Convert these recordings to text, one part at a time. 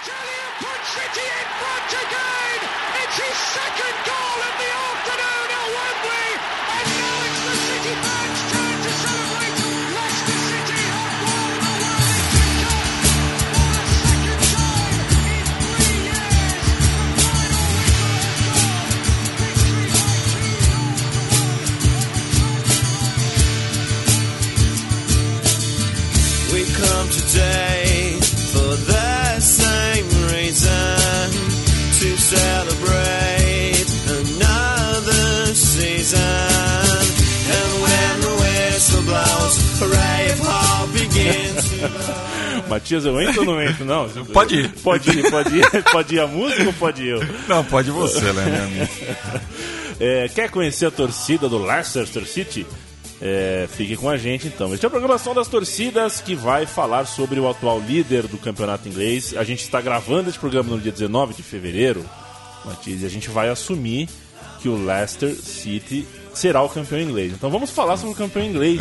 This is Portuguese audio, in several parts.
City in front again. It's his second goal of the afternoon celebrate another season. And when the whistle blows, hooray, if hope begins to blow. Matias, eu entro ou não entro? Não. Pode ir. Pode ir, pode ir. Pode ir a música ou pode ir eu? Não, pode você, né, meu amigo? É, quer conhecer a torcida do Leicester City? É, fique com a gente então. Este é a programação das torcidas que vai falar sobre o atual líder do campeonato inglês. A gente está gravando esse programa no dia 19 de fevereiro, Matias, e a gente vai assumir que o Leicester City será o campeão inglês. Então vamos falar sobre o campeão inglês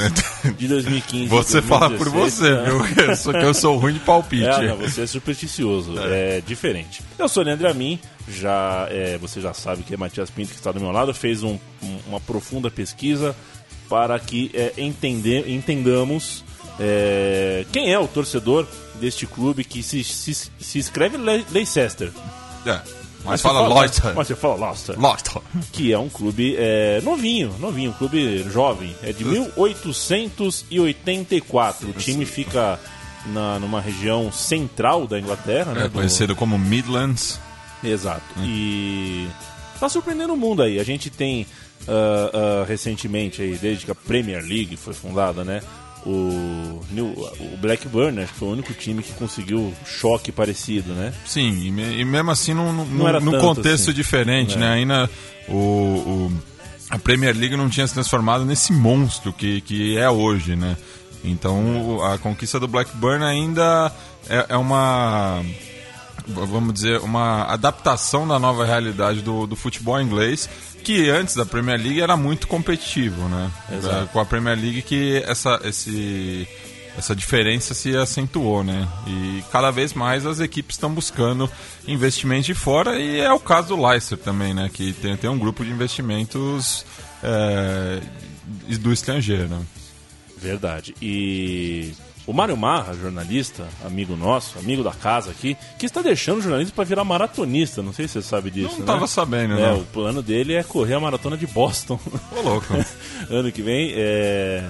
de 2015. Você fala por 2016, você, né? viu? Só que eu sou ruim de palpite. É, não, você é supersticioso, é, diferente. Eu sou o Leandro Amin, já, é, você já sabe que é Matias Pinto que está do meu lado, fez um- um- uma profunda pesquisa para que é, entender, entendamos é, quem é o torcedor deste clube que se, se, se escreve Le- Leicester. É, mas você fala Leicester. Mas você fala Leicester. Leicester. Que é um clube é, novinho, novinho, um clube jovem. É de 1884. O time fica na, numa região central da Inglaterra, né? É do- conhecido como Midlands. Exato. E tá surpreendendo o mundo aí. A gente tem ah, ah, recentemente aí, desde que a Premier League foi fundada, né? O, New- o Blackburn, acho que foi o único time que conseguiu choque parecido, né? Sim, e, me- e mesmo assim num, num, Não era num contexto assim. diferente, É. né? Ainda o, o- a Premier League não tinha se transformado nesse monstro que, que é hoje, né? Então a conquista do Blackburn ainda é, é uma vamos dizer, uma adaptação da nova realidade do, do futebol inglês, que antes da Premier League era muito competitivo, né? Exato. É, Com a Premier League que essa, esse, essa diferença se acentuou, né? E cada vez mais as equipes estão buscando investimentos de fora, e é o caso do Leicester também, né? Que tem, tem um grupo de investimentos é, do estrangeiro, né? Verdade. E o Mário Marra, jornalista, amigo nosso, amigo da casa aqui, que está deixando o jornalismo para virar maratonista. Não sei se você sabe disso. Não né? tava sabendo, É, não. o plano dele é correr a maratona de Boston. Ô, louco. ano que vem. É,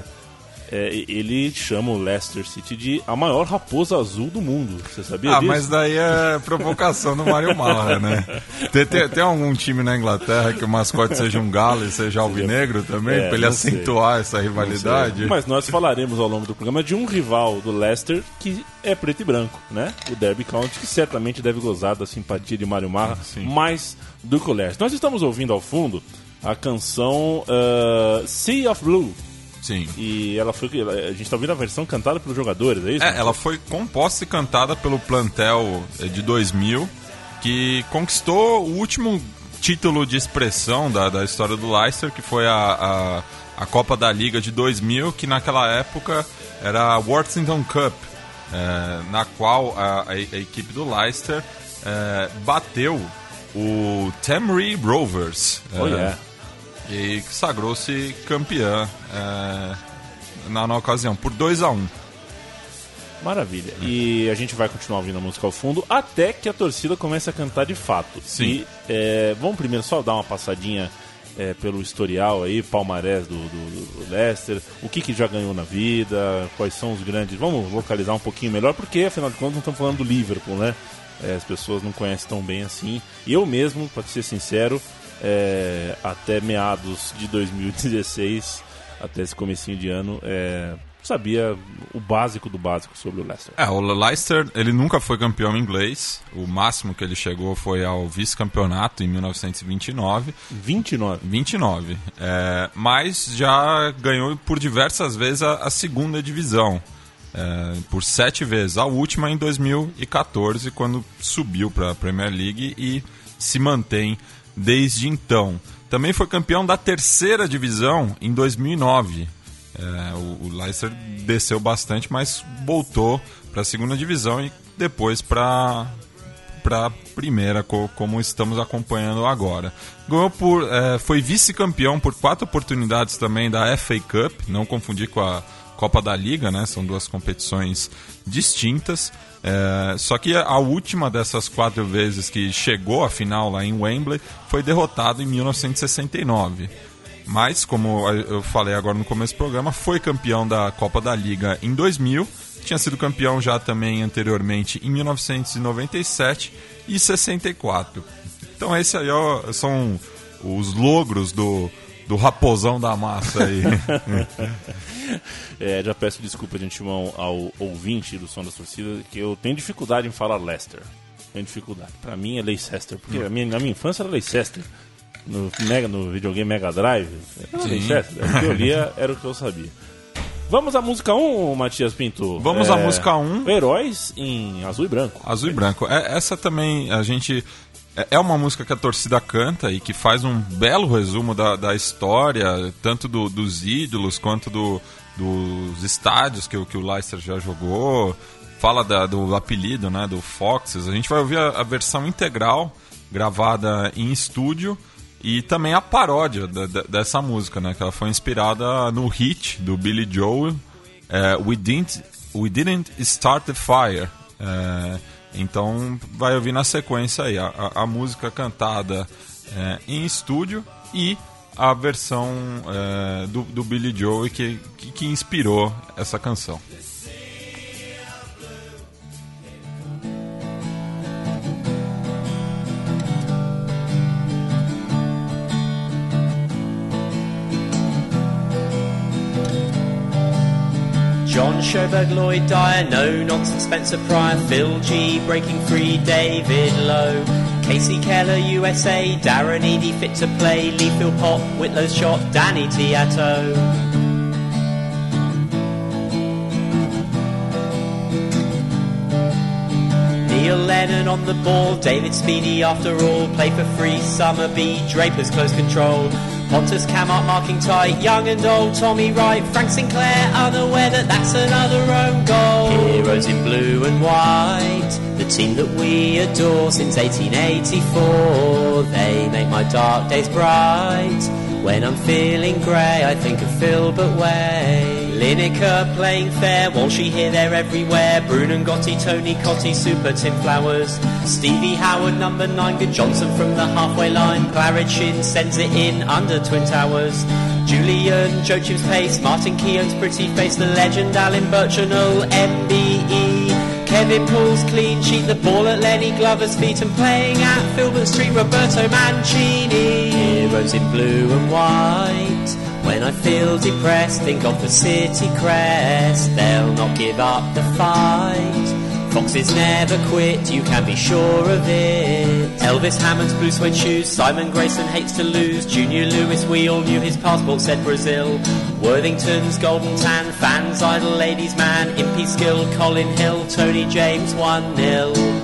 é, ele chama o Leicester City de a maior raposa azul do mundo. Você sabia Ah, disso? mas daí é provocação do Mário Marra, né? Tem, tem- tem algum time na Inglaterra que o mascote seja um galo e seja alvinegro também, É, pra ele não sei. acentuar essa rivalidade? Mas nós falaremos ao longo do programa de um rival do Leicester que é preto e branco, né? O Derby County, que certamente deve gozar da simpatia de Mário Marra mais do que o Leicester. Nós estamos ouvindo ao fundo a canção ah, Sea of Blue. Sim. E ela foi. A gente está ouvindo a versão cantada pelos jogadores, é isso? É, ela foi composta e cantada pelo plantel eh, de 2000, que conquistou o último título de expressão da, da história do Leicester, que foi a, a, a Copa da Liga de 2000, que naquela época era a Worthington Cup, eh, na qual a, a- a equipe do Leicester eh, bateu o Tamry Rovers. Oh, eh, yeah. E sagrou-se campeã eh, na, na ocasião, por 2 a 1 Maravilha. E a gente vai continuar ouvindo a música ao fundo até que a torcida comece a cantar de fato. Sim. E é, vamos primeiro só dar uma passadinha é, pelo historial aí, palmarés do, do, do Leicester, o que, que já ganhou na vida, quais são os grandes. Vamos localizar um pouquinho melhor, porque afinal de contas não estamos falando do Liverpool, né? É, as pessoas não conhecem tão bem assim. E eu mesmo, para ser sincero, é, até meados de 2016, até esse comecinho de ano, é, sabia o básico do básico sobre o Leicester. É, o Leicester, ele nunca foi campeão inglês. O máximo que ele chegou foi ao vice-campeonato em 1929. 29. 29. É, mas já ganhou por diversas vezes a, a segunda divisão. É, por sete vezes. A última em 2014, quando subiu para a Premier League e se mantém desde então. Também foi campeão da terceira divisão em 2009. É, o, o Leicester desceu bastante, mas voltou para a segunda divisão e depois para para primeira, co como estamos acompanhando agora. Ganhou por, é, foi vice-campeão por quatro oportunidades também da FA Cup, não confundir com a Copa da Liga, né? São duas competições distintas. É, só que a última dessas quatro vezes que chegou à final lá em Wembley foi derrotado em 1969. Mas, como eu falei agora no começo do programa, foi campeão da Copa da Liga em 2000, tinha sido campeão já também anteriormente em 1997 e 64. Então, esses aí são os logros do, do raposão da massa aí. é, já peço desculpa de antemão ao ouvinte do Som da Torcida, que eu tenho dificuldade em falar Leicester. Tenho dificuldade. Pra mim é Leicester, porque a minha, na minha infância era Leicester. No, mega, no videogame Mega Drive, era Leicester. O que eu lia era o que eu sabia. Vamos à música 1, Matias Pinto. Vamos é, à música 1. Heróis em azul e branco. Azul e branco. É, essa também a gente é, é uma música que a torcida canta e que faz um belo resumo da, da história, tanto do, dos ídolos quanto do, dos estádios que, que o Leicester já jogou. Fala da, do apelido, né, do Foxes. A gente vai ouvir a, a versão integral, gravada em estúdio, e também a paródia da, da, dessa música, né, que ela foi inspirada no hit do Billy Joel, é, We, didn't, We Didn't Start the Fire. É, então vai ouvir na sequência aí a, a, a música cantada é, em estúdio e a versão é, do, do Billy Joe que, que, que inspirou essa canção. Sherberg, Lloyd Dyer, no nonsense Spencer Pryor, Phil G, breaking free, David Lowe, Casey Keller, USA, Darren Eady, fit to play, Lee Pop, Whitlow's shot, Danny Tiato. Neil Lennon on the ball, David Speedy after all, play for free, Summer B, Draper's close control. Pontus Camart marking tight, young and old, Tommy Wright, Frank Sinclair, unaware that that's another own goal. Heroes in blue and white, the team that we adore since 1884. They make my dark days bright. When I'm feeling grey, I think of Philbert Way. Lineker playing fair, Walshy here, there, everywhere. Bruno Gotti, Tony Cotti, Super Tim Flowers. Stevie Howard, number nine, good Johnson from the halfway line. Claridge sends it in under Twin Towers. Julian, Joachim's pace, Martin Keown's pretty face, the legend Alan Birchinall, MBE. Kevin pulls clean sheet, the ball at Lenny Glover's feet, and playing at Filbert Street, Roberto Mancini. Heroes in blue and white. When I feel depressed, think of the city crest. They'll not give up the fight. Foxes never quit, you can be sure of it. Elvis Hammond's blue suede shoes, Simon Grayson hates to lose. Junior Lewis, we all knew his passport said Brazil. Worthington's golden tan, fans idle ladies man, Impy skill, Colin Hill, Tony James 1 0.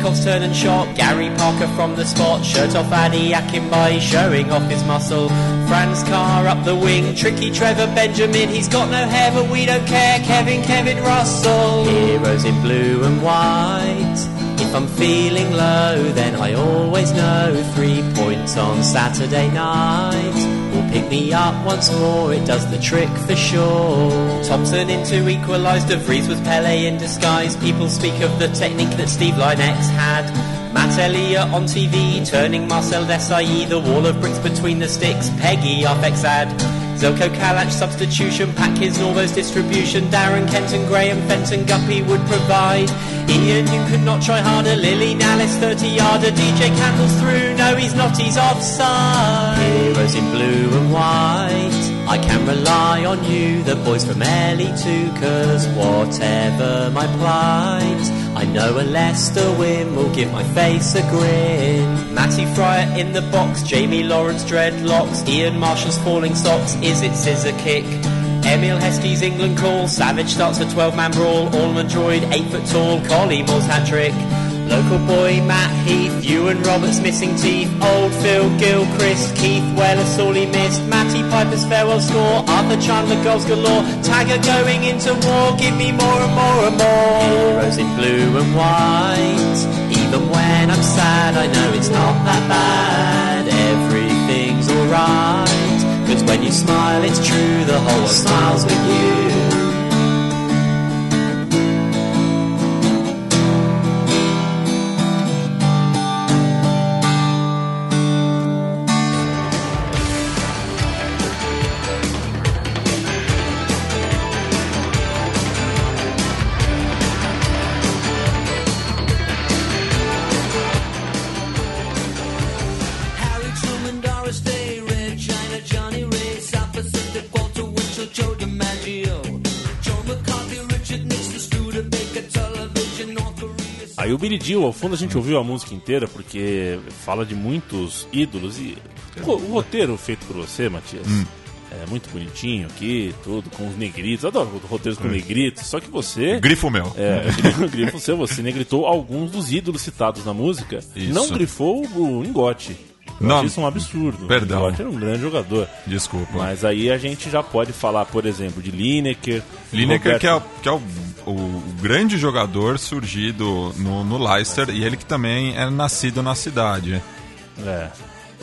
Paul Dickoff's turn and shot, Gary Parker from the spot, shirt off Addy Akinbai showing off his muscle. Franz Carr up the wing, tricky Trevor Benjamin, he's got no hair but we don't care, Kevin, Kevin Russell. Heroes in blue and white. If I'm feeling low, then I always know three points on Saturday night pick me up once more. It does the trick for sure. Thompson into equalised. De Vries was Pele in disguise. People speak of the technique that Steve Linex had. Matt Elliott on TV, turning Marcel Desailly, the wall of bricks between the sticks. Peggy off Exad. Zelko Kalach substitution, Packins Norvo's distribution, Darren Kenton, Graham Fenton, Guppy would provide. Ian, you could not try harder. Lily Nallis, 30 yarder. DJ Candles through. No, he's not, he's offside. Heroes in blue and white. I can rely on you, the boys from Ellie too, cause whatever my plight, I know a Leicester win will give my face a grin. Matty Fryer in the box, Jamie Lawrence dreadlocks, Ian Marshall's falling socks, is it scissor kick? Emil Heskey's England call, Savage starts a 12 man brawl, Allman Droid, 8 foot tall, Collie Moore's hat trick. Local boy Matt Heath, Ewan Roberts missing teeth, Old Phil Gilchrist, Keith all he missed, Matty Piper's farewell score, Arthur Chandler goals galore, Tagger going into war, give me more and more and more. heroes in blue and white. Even when I'm sad, I know it's not that bad. Everything's alright. Cause when you smile, it's true, the whole world smiles with you. Aí o Joel, ao fundo a gente ouviu a música inteira porque fala de muitos ídolos e o, o roteiro feito por você, Matias, é muito bonitinho aqui, tudo com os negritos. Adoro roteiros com negritos, só que você Grifo meu. É, grifo seu, você negritou alguns dos ídolos citados na música. Isso. Não grifou o Ingote. Eu Não. isso um absurdo. Perdão. O Ingote era um grande jogador. Desculpa. Mas aí a gente já pode falar, por exemplo, de Lineker. Lineker, Roberto- que é, que é o, o- grande jogador surgido no, no Leicester e ele que também é nascido na cidade. É.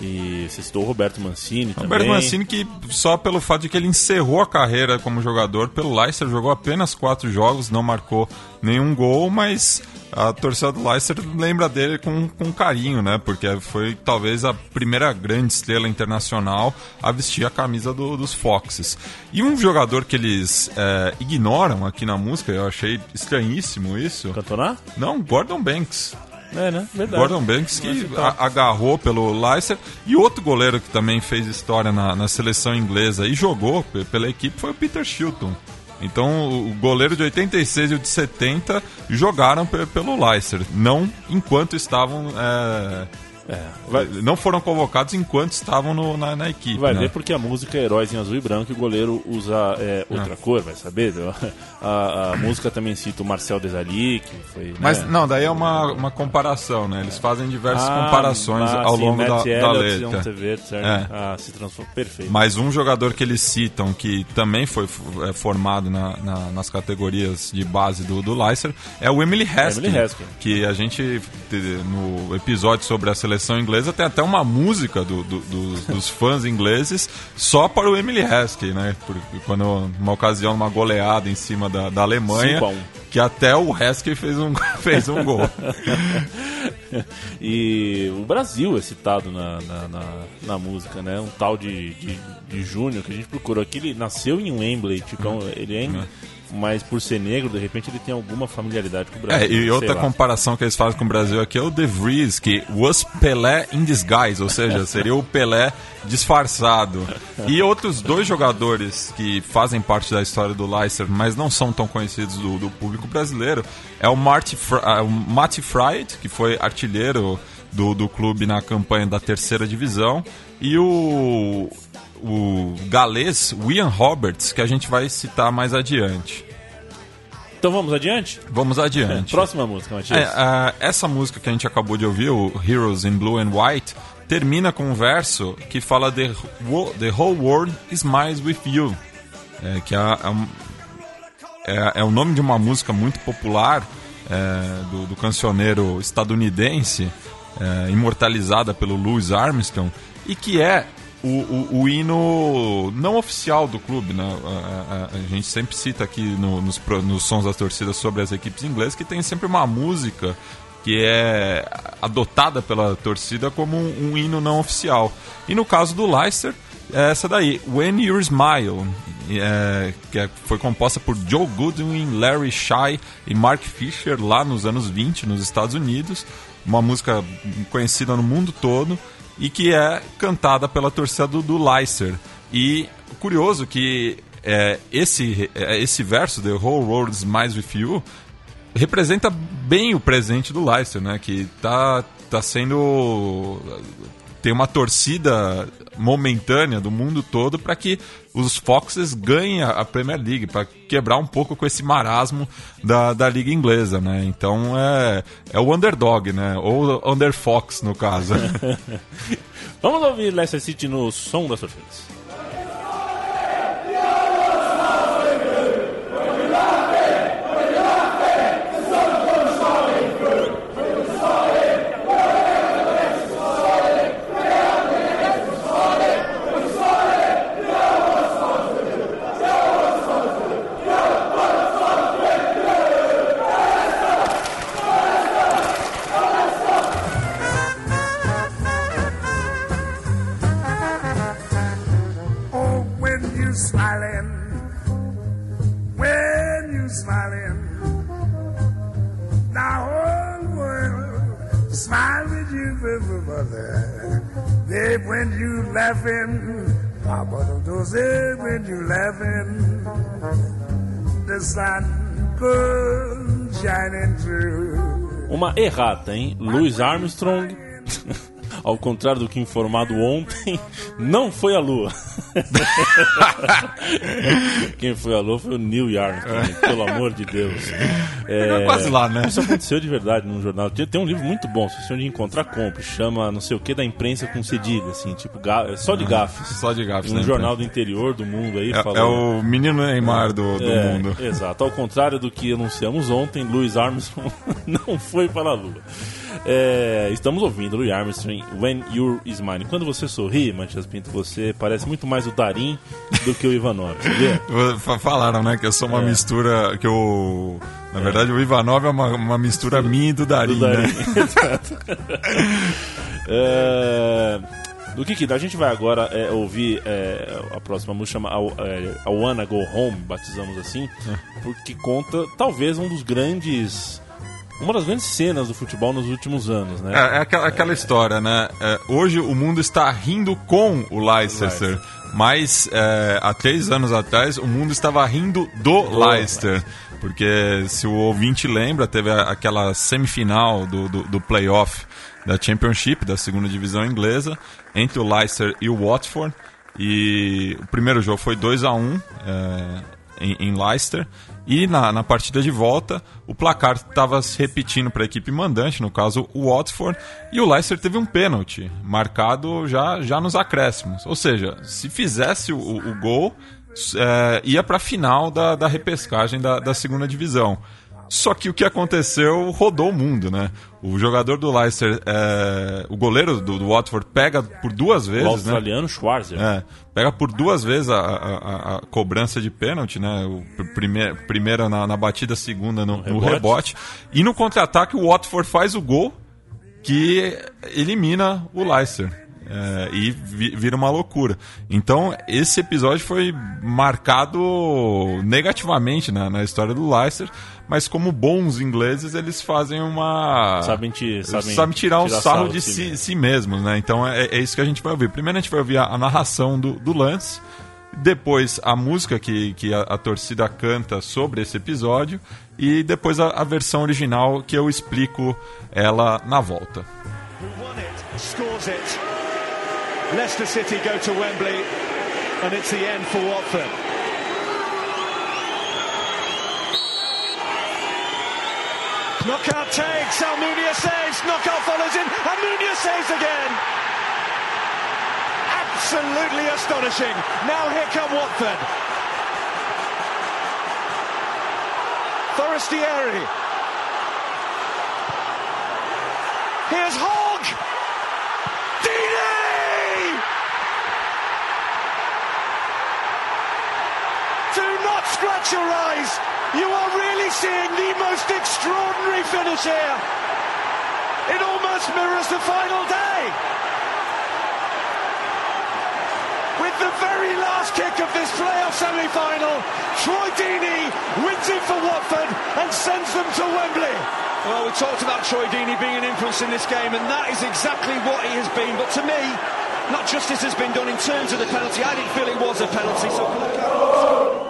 E você citou o Roberto Mancini também. Roberto Mancini que só pelo fato de que ele encerrou a carreira como jogador pelo Leicester, jogou apenas quatro jogos, não marcou nenhum gol, mas a torcida do Leicester lembra dele com, com carinho, né? Porque foi talvez a primeira grande estrela internacional a vestir a camisa do- dos Foxes. E um jogador que eles é, ignoram aqui na música, eu achei estranhíssimo isso. Cantonar? Não, Gordon Banks. É, né? Verdade. Gordon Banks que a- agarrou pelo Leicester e outro goleiro que também fez história na, na seleção inglesa e jogou pe- pela equipe foi o Peter Shilton. Então o goleiro de 86 e o de 70 jogaram pe- pelo Leicester, não enquanto estavam é, Vai, não foram convocados enquanto estavam no- na, na equipe. vai né? ver porque a música é Heróis em Azul e Branco e o goleiro usa é, outra cor, vai saber? A, a música também cita o Marcel Desailly, que foi. Mas né? não, daí é uma, uma comparação, né? Eles fazem diversas Ah, comparações ah, ao sim, longo da, Matt da John letra. Certo? É. Ah, se transforma. Perfeito. Mas um jogador que eles citam, que também foi é, formado na- na- nas categorias de base do, do Leicester, é o Emily Haskell. Emily Haskell. Que a gente, te- no episódio sobre a seleção inglesa, tem até uma música do- do- dos, dos fãs ingleses só para o Emily Haskell, né? Porque quando, numa ocasião, uma goleada em cima da, da Alemanha, 5 a 1. que até o Haskell fez um, fez um gol. E o Brasil é citado na, na, na, na música, né? Um tal de, de, de Júnior que a gente procurou aqui. Ele nasceu em Wembley, tipo, Uhum. ele é. Mas por ser negro, de repente ele tem alguma familiaridade com o É, Brasil. e sei outra lá. comparação que eles fazem com o Brasil aqui é o De Vries, que was Pelé in disguise, ou seja, seria o Pelé disfarçado. E outros dois jogadores que fazem parte da história do Leicester, mas não são tão conhecidos do, do público brasileiro, é o Marty, Fr ah, o Matty Fried, que foi artilheiro do, do clube na campanha da terceira divisão, e o, o galês Ian Roberts, que a gente vai citar mais adiante. Então vamos adiante? Vamos adiante. Próxima música, Matias. É, essa música que a gente acabou de ouvir, o Heroes in Blue and White, termina com um verso que fala The, the whole world smiles with you. É, que é, é é- é o nome de uma música muito popular é, do, do cancioneiro estadunidense, é, imortalizada pelo Louis Armstrong, e que é o, o- o hino não oficial do clube. Né? A, a- a gente sempre cita aqui no- nos, nos sons das torcidas sobre as equipes inglesas que tem sempre uma música que é adotada pela torcida como um, um hino não oficial. E no caso do Leicester, é essa daí, When You Smile, é, que é- foi composta por Joe Goodwin, Larry Shy e Mark Fisher lá nos anos 20 nos Estados Unidos. Uma música conhecida no mundo todo e que é cantada pela torcida do, Leicester. E curioso que é, esse, é, esse verso, The Whole World Smiles With You, representa bem o presente do Leicester, né? Que tá, tá sendo tem uma torcida momentânea do mundo todo para que os Foxes ganhem a Premier League, para quebrar um pouco com esse marasmo da, da liga inglesa, né? Então é, é o underdog, né? Ou under Fox no caso. Vamos ouvir Leicester City no som das torcidas. Uma errata, hein? Louis Armstrong, ao contrário do que informado ontem, não foi a Lua. Quem foi a Lua foi o Neil Armstrong, pelo amor de Deus. É, quase lá, né? Isso aconteceu de verdade num jornal. Tem, um livro muito bom, se você onde encontrar, compre. Chama não sei o que da imprensa com cedilha, assim, tipo, é só de gafes. Só de gafes, Um né? jornal do interior do mundo aí É, falou. é o menino Neymar do, do É, mundo. Exato. Ao contrário do que anunciamos ontem, Louis Armstrong não foi para a Lua. É, estamos ouvindo Louis Armstrong, When You're Smiling. Quando você sorri, Matias Pinto, você parece muito mais o Darim do que o Ivanov, sabia? Falaram, né, que eu sou uma É. mistura. Que eu. Na verdade, o Ivanov é uma, uma mistura minha e do Darim, Do Darim. né? Exato. É, do que que? A gente vai agora é, ouvir é, a próxima música chama I, é, I Wanna Go Home, batizamos assim, porque conta talvez um dos grandes uma das grandes cenas do futebol nos últimos anos, né? É, é aquela, aquela história, né? É, hoje o mundo está rindo com o Leicester, mas é, há três anos atrás o mundo estava rindo do Leicester. Porque se o ouvinte lembra, teve aquela semifinal do, do, do playoff da Championship, da segunda divisão inglesa, entre o Leicester e o Watford. E o primeiro jogo foi 2 a 1 é, em, em Leicester. E na, na partida de volta, o placar estava se repetindo para a equipe mandante, no caso o Watford, e o Leicester teve um pênalti marcado já, já nos acréscimos. Ou seja, se fizesse o, o- gol, é, ia para a final da, da repescagem da, da segunda divisão. Só que o que aconteceu rodou o mundo, né? O jogador do Leicester, é, o goleiro do, do Watford, pega por duas o vezes, né? australiano Schwarzer. É, pega por duas vezes a, a- a- cobrança de pênalti, né? O pr- prime, primeira na, na batida, segunda no, no rebote. rebote. E no contra-ataque, o Watford faz o gol que elimina o Leicester. É, e vi- vira uma loucura. Então, esse episódio foi marcado negativamente na, na história do Leicester, mas como bons ingleses, eles fazem uma. Sabem te- sabem sabem tirar um tirar sarro sarro de si si, mesmo. si mesmos, né? Então é, é isso que a gente vai ouvir. Primeiro a gente vai ouvir a, a narração do, do lance, depois a música que, que a, a torcida canta sobre esse episódio e depois a, a versão original que eu explico ela na volta. scores it. Leicester City go to Wembley, and it's the end for Watford. Knockout takes, Almunia saves, knockout follows in, Almunia saves again. Absolutely astonishing. Now here come Watford. Forestieri. Here's Hogg. Deeney! Do not scratch your eyes. You are really seeing the most extraordinary finish here. It almost mirrors the final day. With the very last kick of this playoff semi-final, Troy Deeney wins it for Watford and sends them to Wembley. Well, we talked about Troy Deeney being an influence in this game, and that is exactly what he has been. But to me, not justice has been done in terms of the penalty. I didn't feel it was a penalty, so.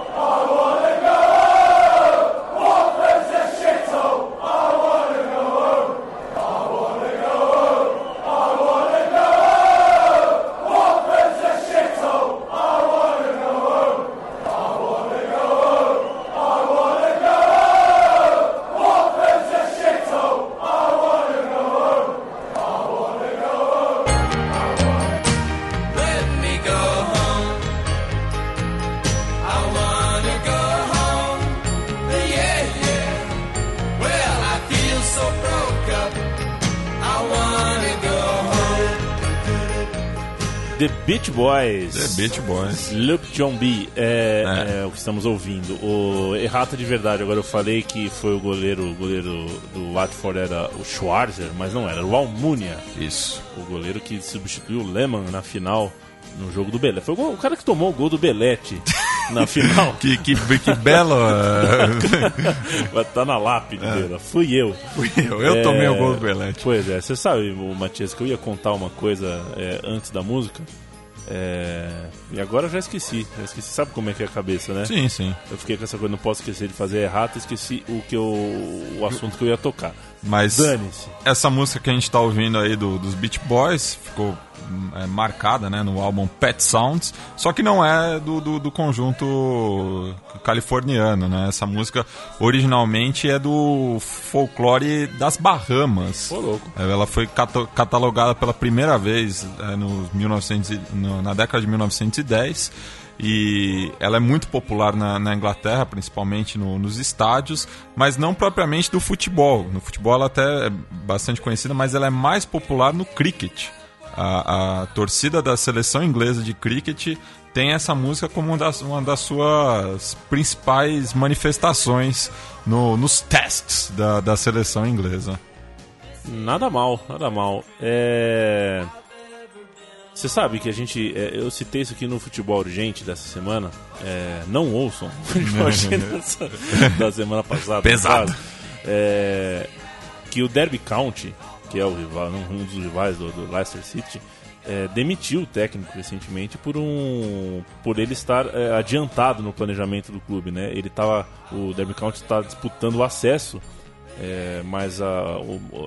Beach Boys. The Beach Boys. Luke John B. É, É. é o que estamos ouvindo. O errata de verdade. Agora eu falei que foi o goleiro, o goleiro do Watford era o Schwarzer, mas não era, era o Almunia. Isso. O goleiro que substituiu o Lehmann na final no jogo do Belete. Foi o, cara que tomou o gol do Belete na final. Que, que, que belo. Vai estar na lápide dele. Fui eu. fui eu, eu tomei o gol do Belete. Pois é, você sabe, Matias, que eu ia contar uma coisa é, antes da música. É, e agora eu já esqueci. Já esqueci. Sabe como é que é a cabeça, né? Sim, sim. Eu fiquei com essa coisa, não posso esquecer de fazer errado, esqueci o que eu, o assunto que eu ia tocar. Mas Dane-se. essa música que a gente tá ouvindo aí do- dos Beach Boys ficou é, marcada né, no álbum Pet Sounds, só que não é do, do, do conjunto californiano, né? Essa música originalmente é do folclore das Bahamas. Ô, louco. É, Ela foi cata- catalogada pela primeira vez é, nos 1900 e- no- na década de 1910 e ela é muito popular na, na Inglaterra, principalmente no- nos estádios, mas não propriamente do futebol. No futebol ela até é bastante conhecida, mas ela é mais popular no cricket. A, a torcida da seleção inglesa de cricket tem essa música como uma das, uma das suas principais manifestações no- nos testes da, da seleção inglesa. Nada mal, nada mal. É... Você sabe que a gente. é, eu citei isso aqui no futebol urgente dessa semana. É, não ouçam o futebol urgente dessa- da semana passada. Pesado. É, que o Derby County, que é o rival, um dos rivais do, do Leicester City, é, demitiu o técnico recentemente por um por ele estar é, adiantado no planejamento do clube, né? Ele tava o Derby County está disputando o acesso, é, mas a,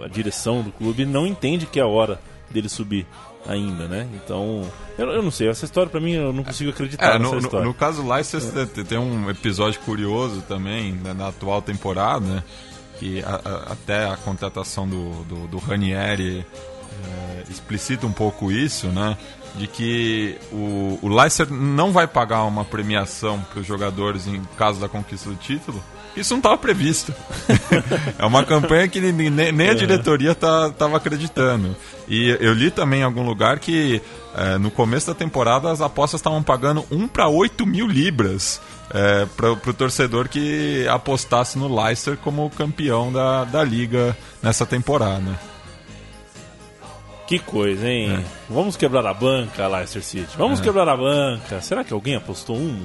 a direção do clube não entende que é a hora dele subir ainda, né? Então eu, eu não sei essa história pra mim eu não consigo acreditar É, no, no, história. no caso Leicester te- tem um episódio curioso também né, na atual temporada, né, que a- a- até a contratação do, do, do Ranieri é, explicita um pouco isso, né, de que o, o Leicester não vai pagar uma premiação para os jogadores em caso da conquista do título. Isso não estava previsto. é uma campanha que nem, nem- a diretoria estava acreditando. E eu li também em algum lugar que é, no começo da temporada as apostas estavam pagando 1 para 8 mil libras é, para o torcedor que apostasse no Leicester como campeão da, da liga nessa temporada. Que coisa, hein? É. Vamos quebrar a banca, Leicester City. Vamos quebrar a banca. Será que alguém apostou um?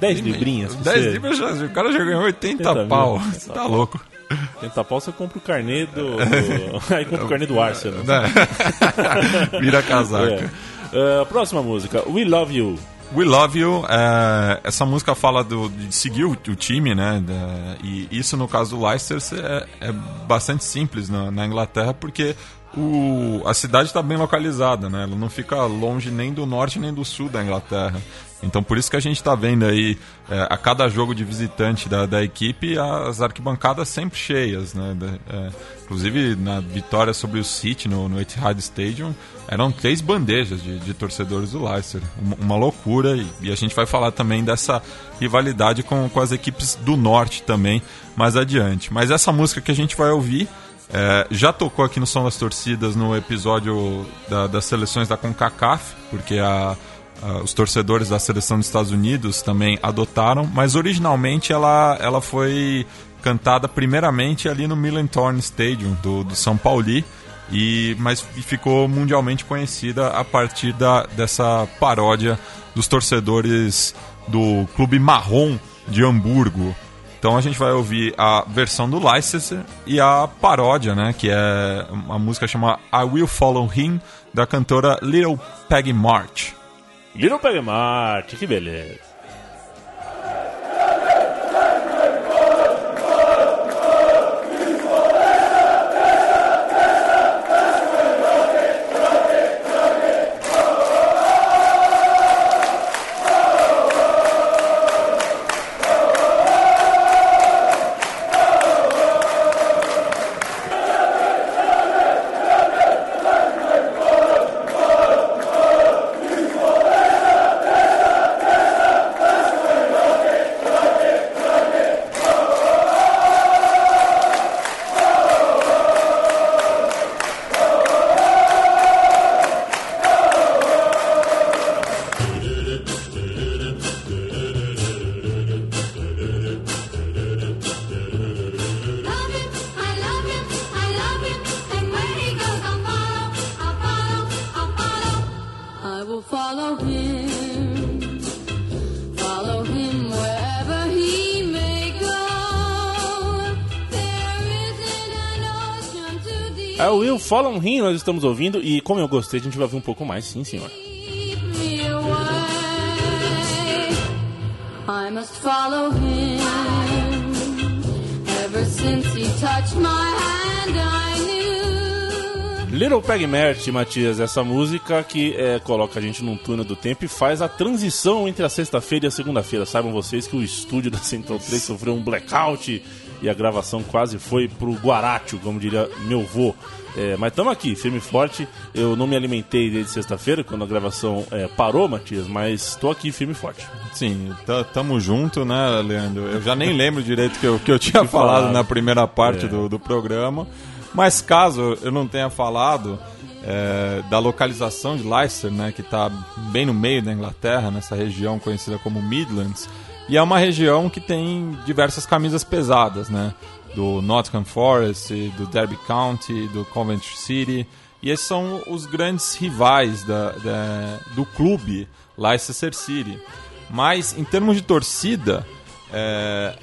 10 librinhas? pra 10 você? libras, o cara já ganhou 80 80 mil. pau. Você tá louco. Tenta pau, você compra o carnê do. do- Aí compra o carnê do Arsenal. Né? Vira casaca. É. Ah, próxima música, We Love You. We Love You, é, essa música fala do, de seguir o, o time, né? da- e isso no caso do Leicester é, é bastante simples na, na Inglaterra, porque o, a cidade está bem localizada, né? Ela não fica longe nem do norte nem do sul da Inglaterra. Então por isso que a gente está vendo aí é, a cada jogo de visitante da, da equipe as arquibancadas sempre cheias, né? É, inclusive na vitória sobre o City no, no Etihad Stadium eram três bandejas de, de torcedores do Leicester, uma, uma loucura e, e a gente vai falar também dessa rivalidade com, com as equipes do norte também mais adiante. Mas essa música que a gente vai ouvir é, já tocou aqui no Som das Torcidas no episódio da- das seleções da CONCACAF, porque a, a- os torcedores da seleção dos Estados Unidos também adotaram, mas originalmente ela, ela foi cantada primeiramente ali no Millentorn Stadium do, do São Pauli, e, mas ficou mundialmente conhecida a partir da, dessa paródia dos torcedores do Clube Marrom de Hamburgo. Então a gente vai ouvir a versão do Leicester e a paródia, né, que é uma música chamada I Will Follow Him, da cantora Little Peggy March. Little Peg Marte, que beleza. Follow Him, nós estamos ouvindo, e como eu gostei, a gente vai ouvir um pouco mais, sim, senhor. I must follow him. Ever since he touched my hand, I knew. Little Peg Mert, Matias, essa música que é, coloca a gente num túnel do tempo e faz a transição entre a sexta-feira e a segunda-feira. Saibam vocês que o estúdio da Central 3 sofreu um blackout e a gravação quase foi pro Guaratio, como diria meu vô. É, mas estamos aqui, firme e forte. Eu não me alimentei desde sexta-feira, quando a gravação é, parou, Matias, mas estou aqui firme e forte. Sim, tamo junto, né, Leandro? Eu já nem lembro direito que eu, que eu tinha falado falado. na primeira parte É. do, do programa. Mas caso eu não tenha falado é, da localização de Leicester, né, que está bem no meio da Inglaterra, nessa região conhecida como Midlands, e é uma região que tem diversas camisas pesadas, né? Do Nottingham Forest, do Derby County, do Coventry City. E esses são os grandes rivais da- da- do clube Leicester City. Mas em termos de torcida, é,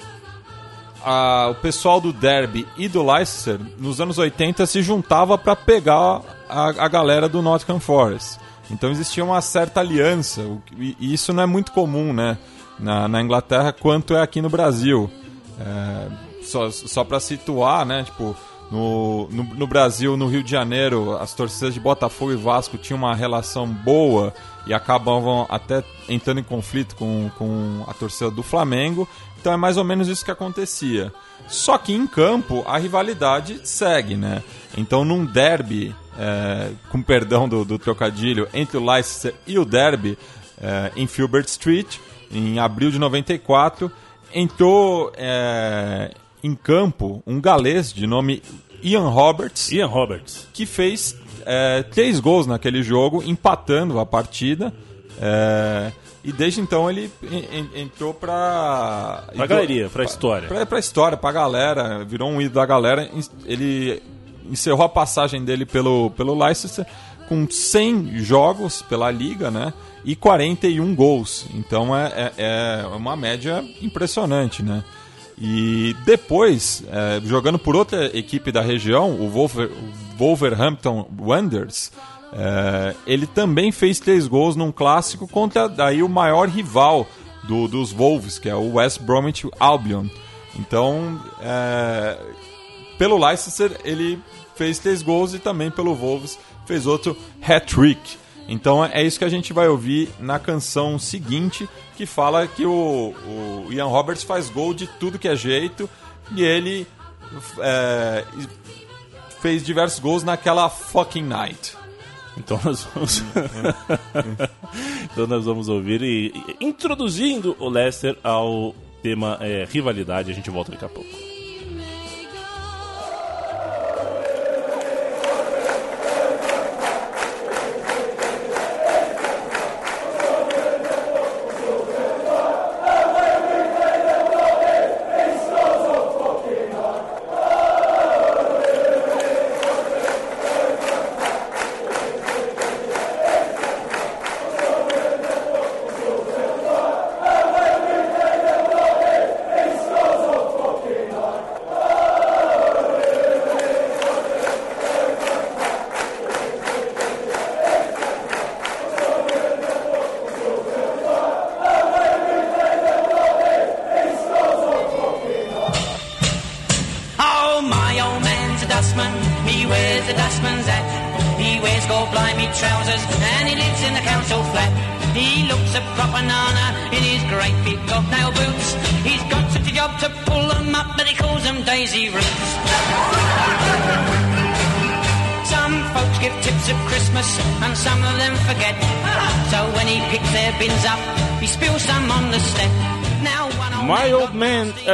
a- o pessoal do Derby e do Leicester, nos anos 80, se juntava para pegar a, a galera do Nottingham Forest. Então existia uma certa aliança, e isso não é muito comum né, na, na Inglaterra quanto é aqui no Brasil. É, só só para situar, né, tipo, no, no, no Brasil, no Rio de Janeiro, as torcidas de Botafogo e Vasco tinham uma relação boa e acabavam até entrando em conflito com, com a torcida do Flamengo. Então é mais ou menos isso que acontecia. Só que em campo a rivalidade segue, né? Então num derby, é, com perdão do, do trocadilho, entre o Leicester e o derby, é, em Filbert Street, em abril de 94, entrou é, em campo um galês de nome Ian Roberts, Ian Roberts. que fez é, três gols naquele jogo, empatando a partida. É, e desde então ele en- en- entrou pra. Pra galeria, pra história. Pra, pra história, pra galera, virou um ídolo da galera. Ele encerrou a passagem dele pelo, pelo Leicester com 100 jogos pela liga, né? E 41 gols. Então é, é, é uma média impressionante, né? E depois, é, jogando por outra equipe da região, o, Wolver, Wolverhampton Wanderers, é, ele também fez três gols num clássico contra daí o maior rival do- dos Wolves, que é o West Bromwich Albion. Então, é, pelo Leicester ele fez três gols e também pelo Wolves fez outro hat-trick. Então é isso que a gente vai ouvir na canção seguinte, que fala que o, o Ian Roberts faz gol de tudo que é jeito e ele é, fez diversos gols naquela fucking night. Então nós vamos. então nós vamos ouvir e, e- introduzindo o Leicester ao tema é, rivalidade. A gente volta daqui a pouco.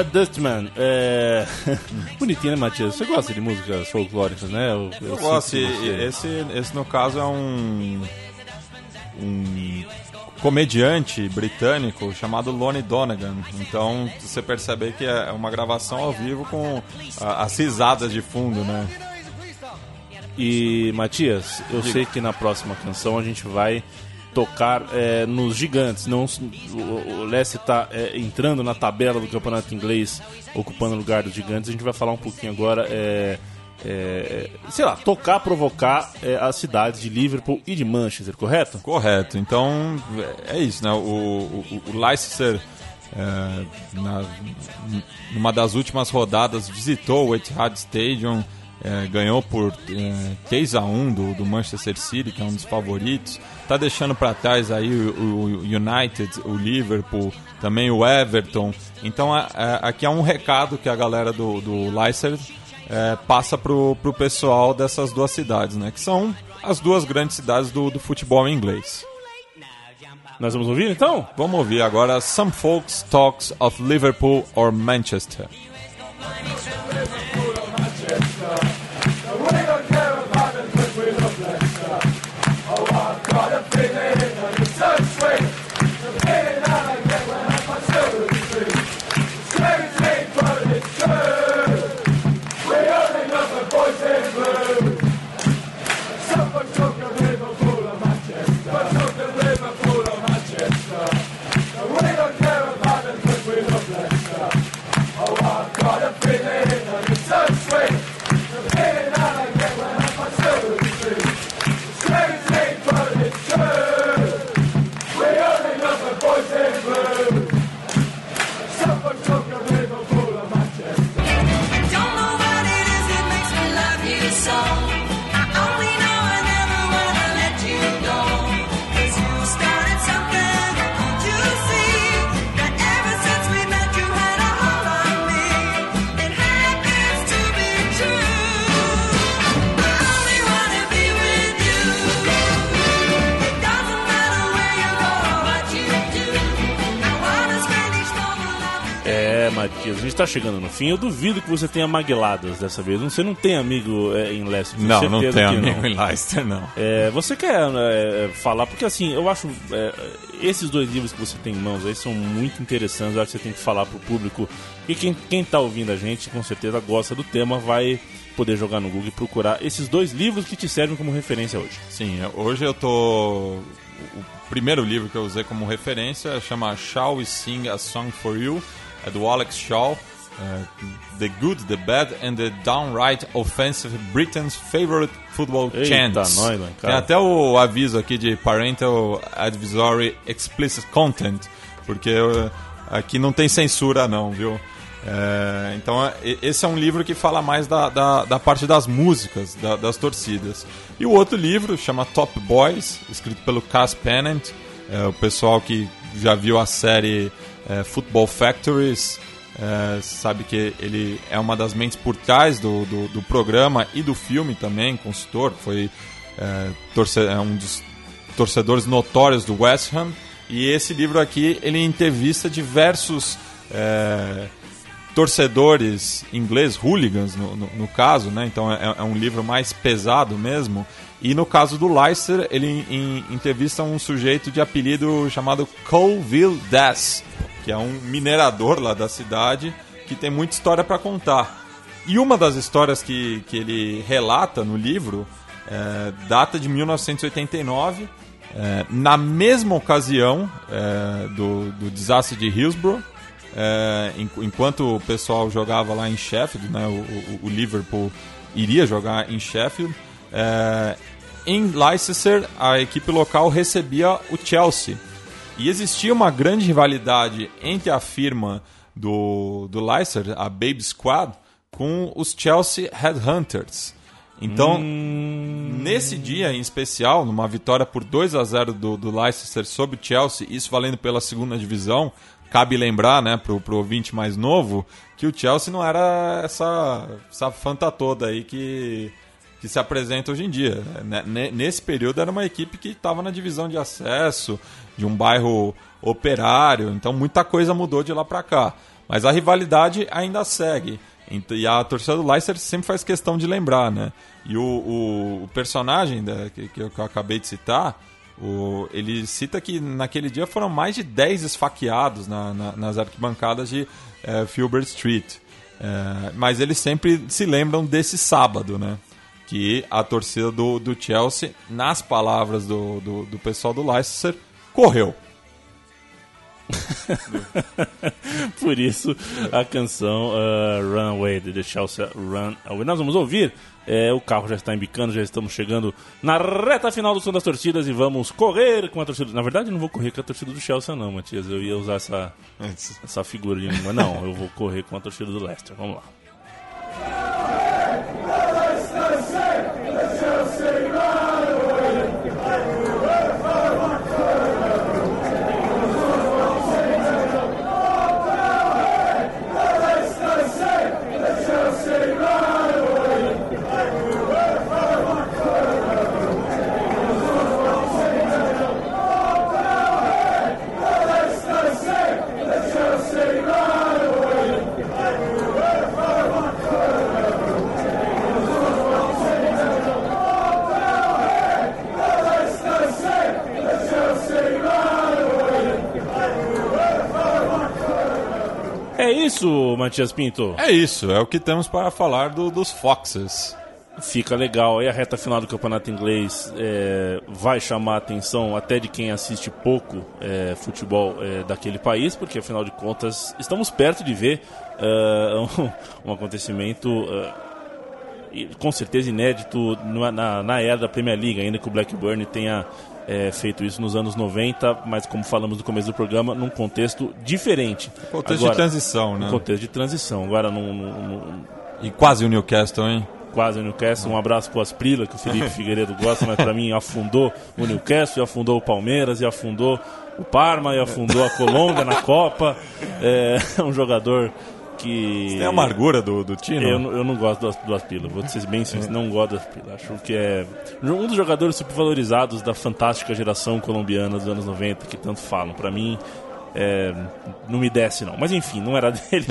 Dustman. É... Bonitinho, né, Matias? Você gosta de músicas folclóricas, né? Eu, Eu sinto gosto. Esse, esse, no caso, é um, um comediante britânico chamado Lonnie Donegan. Então, você percebe que é uma gravação ao vivo com as risadas de fundo, né? E, Matias, eu sei que na próxima canção a gente vai tocar é, nos gigantes. Não, o, Leicester está entrando na tabela do campeonato inglês, ocupando o lugar dos gigantes. A gente vai falar um pouquinho agora é, é, sei lá, tocar, provocar é, as cidades de Liverpool e de Manchester, correto? Correto. Então, é isso, né? O, o, o Leicester, é, na, numa das últimas rodadas, visitou o Etihad Stadium, é, ganhou por é, 3 a 1 do, do Manchester City, que é um dos favoritos. Tá deixando para trás aí o, o United, o Liverpool, também o Everton. Então, aqui é um recado que a galera do, do Leicester é, passa pro, pro pessoal dessas duas cidades, né? Que são as duas grandes cidades do, do futebol inglês. Nós vamos ouvir então? Vamos ouvir agora Some Folks Talks of Liverpool or Manchester. Chegando no fim. Eu duvido que você tenha magueladas dessa vez. Você não tem amigo é, em Leicester? Não, não tem amigo em Leicester, não. É, você quer é, falar, porque assim, eu acho é, esses dois livros que você tem em mãos aí são muito interessantes, eu acho que você tem que falar pro público e quem, quem tá ouvindo a gente com certeza gosta do tema, vai poder jogar no Google e procurar esses dois livros que te servem como referência hoje. Sim, hoje eu tô. O primeiro livro que eu usei como referência chama Shall We Sing a Song for You, é do Alex Shaw. É, the Good, the Bad and the Downright Offensive Britain's Favorite Football Eita, Chants. nós. Tem até o aviso aqui de Parental Advisory Explicit Content, porque eh, aqui não tem censura não, viu? É, então é- esse é um livro que fala mais da, da, da parte das músicas, da- das torcidas. E o outro livro chama Top Boys, escrito pelo Cass Pennant, é, o pessoal que já viu a série é, Football Factories é, sabe que ele é uma das mentes por trás do, do, do programa e do filme também, consultor, foi é, torce- é um dos torcedores notórios do West Ham. E esse livro aqui, ele entrevista diversos é, torcedores ingleses, hooligans no, no, no caso, né? Então é, é um livro mais pesado mesmo. E no caso do Leicester, ele em- entrevista um sujeito de apelido chamado Colville Das, que é um minerador lá da cidade, que tem muita história para contar. E uma das histórias que, que ele relata no livro é, data de 1989, é, na mesma ocasião é, do, do desastre de Hillsborough, é, en- enquanto o pessoal jogava lá em Sheffield, né, o, o- o Liverpool iria jogar em Sheffield, é, em Leicester a equipe local recebia o Chelsea. E existia uma grande rivalidade entre a firma do, do Leicester, a Babe Squad, com os Chelsea Headhunters. Então, nesse dia em especial, numa vitória por 2 a 0 do, do Leicester sobre o Chelsea, isso valendo pela segunda divisão, cabe lembrar, né, pro, pro ouvinte mais novo, que o Chelsea não era essa, essa fanta toda aí que, que se apresenta hoje em dia. né? Ne- Nesse período era uma equipe que estava na divisão de acesso, de um bairro operário, então muita coisa mudou de lá para cá. Mas a rivalidade ainda segue. E a torcida do Leicester sempre faz questão de lembrar, né? E o, o, o personagem da- que, que eu, que eu acabei de citar, o- ele cita que naquele dia foram mais de 10 esfaqueados na- na- nas arquibancadas de eh, Filbert Street. Eh, mas eles sempre se lembram desse sábado, né? Que a torcida do, do Chelsea, nas palavras do, do, do pessoal do Leicester, correu. Por isso, a canção uh, Run Away, de Chelsea Run Away. Nós vamos ouvir, é, o carro já está embicando, já estamos chegando na reta final do som das torcidas e vamos correr com a torcida. Na verdade, eu não vou correr com a torcida do Chelsea, não, Matias. Eu ia usar essa, essa figura de. Mas não, eu vou correr com a torcida do Leicester. Vamos lá. Isso, Matias Pinto. É isso, é o que temos para falar do- dos Foxes. Fica legal. E a reta final do campeonato inglês é, vai chamar a atenção até de quem assiste pouco é, futebol é, daquele país, porque afinal de contas estamos perto de ver é, um, um acontecimento e, com certeza inédito na, na, na era da Premier League, ainda que o Blackburn tenha é, feito isso nos anos 90, mas como falamos no começo do programa, num contexto diferente. Contexto de transição, né? Um contexto de transição. Agora, num, num- num- E quase o Newcastle, hein? quase o Newcastle. Um abraço pro Asprila, que o Felipe Figueiredo gosta, mas pra mim afundou o Newcastle, afundou o Palmeiras, e afundou o Parma, e afundou a Colômbia na Copa. É um jogador que. Tem a amargura do, do Tino? Eu, não- eu não gosto do, do Aspila, vou ser bem sincero, não gosto do Aspila. Acho que é um dos jogadores supervalorizados da fantástica geração colombiana dos anos 90, que tanto falam. Pra mim, é, não me desce não. Mas enfim, não era dele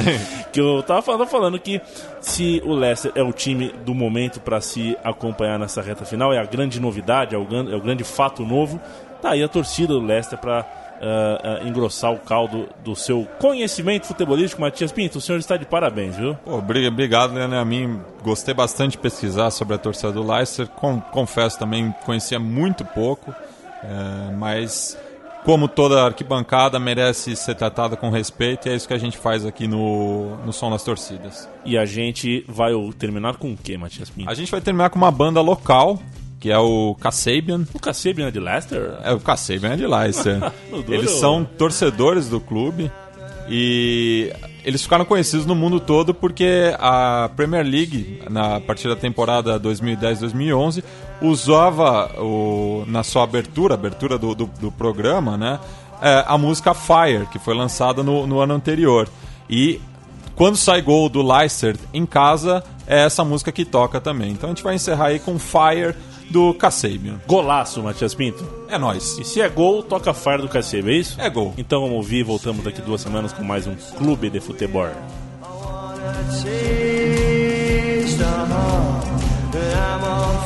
que eu tava falando, falando que se o Leicester é o time do momento pra se acompanhar nessa reta final, é a grande novidade, é o, é o grande fato novo, tá aí a torcida do Leicester pra ah, ah, engrossar o caldo do seu conhecimento futebolístico. Matias Pinto, o senhor está de parabéns, viu? Pô, obri- obrigado, Leandro. A mim gostei bastante de pesquisar sobre a torcida do Leicester. Com- confesso também, conhecia muito pouco, é, mas como toda arquibancada merece ser tratada com respeito e é isso que a gente faz aqui no, no Som das Torcidas. E a gente vai terminar com o que, Matias Pinto? A gente vai terminar com uma banda local, que é o Kasabian. O Kasabian é de Leicester? É, o Kasabian é de Leicester. Eles são torcedores do clube e eles ficaram conhecidos no mundo todo porque a Premier League, na a partir da temporada 2010-2011, usava o, na sua abertura, abertura do, do, do programa, né, é, a música Fire, que foi lançada no, no ano anterior. E quando sai gol do Leicester em casa, é essa música que toca também. Então a gente vai encerrar aí com Fire do Kasabian. Golaço, Matias Pinto. É nóis. E se é gol, toca Fire do Kasabian, é isso? É gol. Então vamos ouvir e voltamos daqui duas semanas com mais um Clube de Futebol. taste